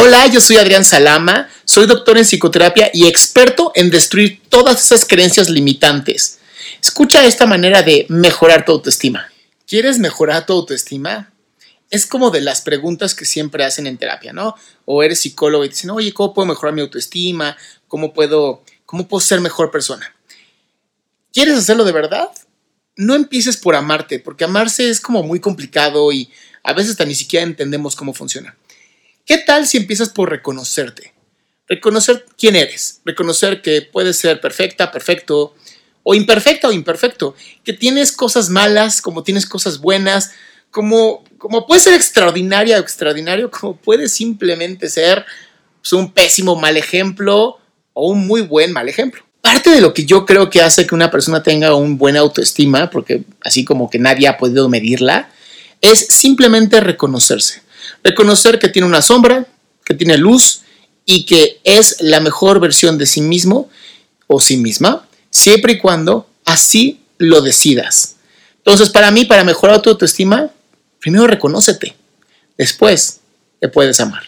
Hola, yo soy Adrián Salama, soy doctor en psicoterapia y experto en destruir todas esas creencias limitantes. Escucha esta manera de mejorar tu autoestima. ¿Quieres mejorar tu autoestima? Es como de las preguntas que siempre hacen en terapia, ¿no? O eres psicólogo y dicen, oye, ¿cómo puedo mejorar mi autoestima? ¿Cómo puedo, cómo puedo ser mejor persona? ¿Quieres hacerlo de verdad? No empieces por amarte, porque amarse es como muy complicado y a veces hasta ni siquiera entendemos cómo funciona. ¿Qué tal si empiezas por reconocerte? Reconocer quién eres, reconocer que puedes ser perfecta, perfecto, o imperfecta o imperfecto, que tienes cosas malas, como tienes cosas buenas, como, como puedes ser extraordinaria o extraordinario, como puedes simplemente ser pues, un pésimo mal ejemplo o un muy buen mal ejemplo. Parte de lo que yo creo que hace que una persona tenga un buena autoestima, porque así como que nadie ha podido medirla, es simplemente reconocerse. Reconocer que tiene una sombra, que tiene luz y que es la mejor versión de sí mismo o sí misma, siempre y cuando así lo decidas. Entonces, para mí, para mejorar tu autoestima, primero reconócete. Después te puedes amar.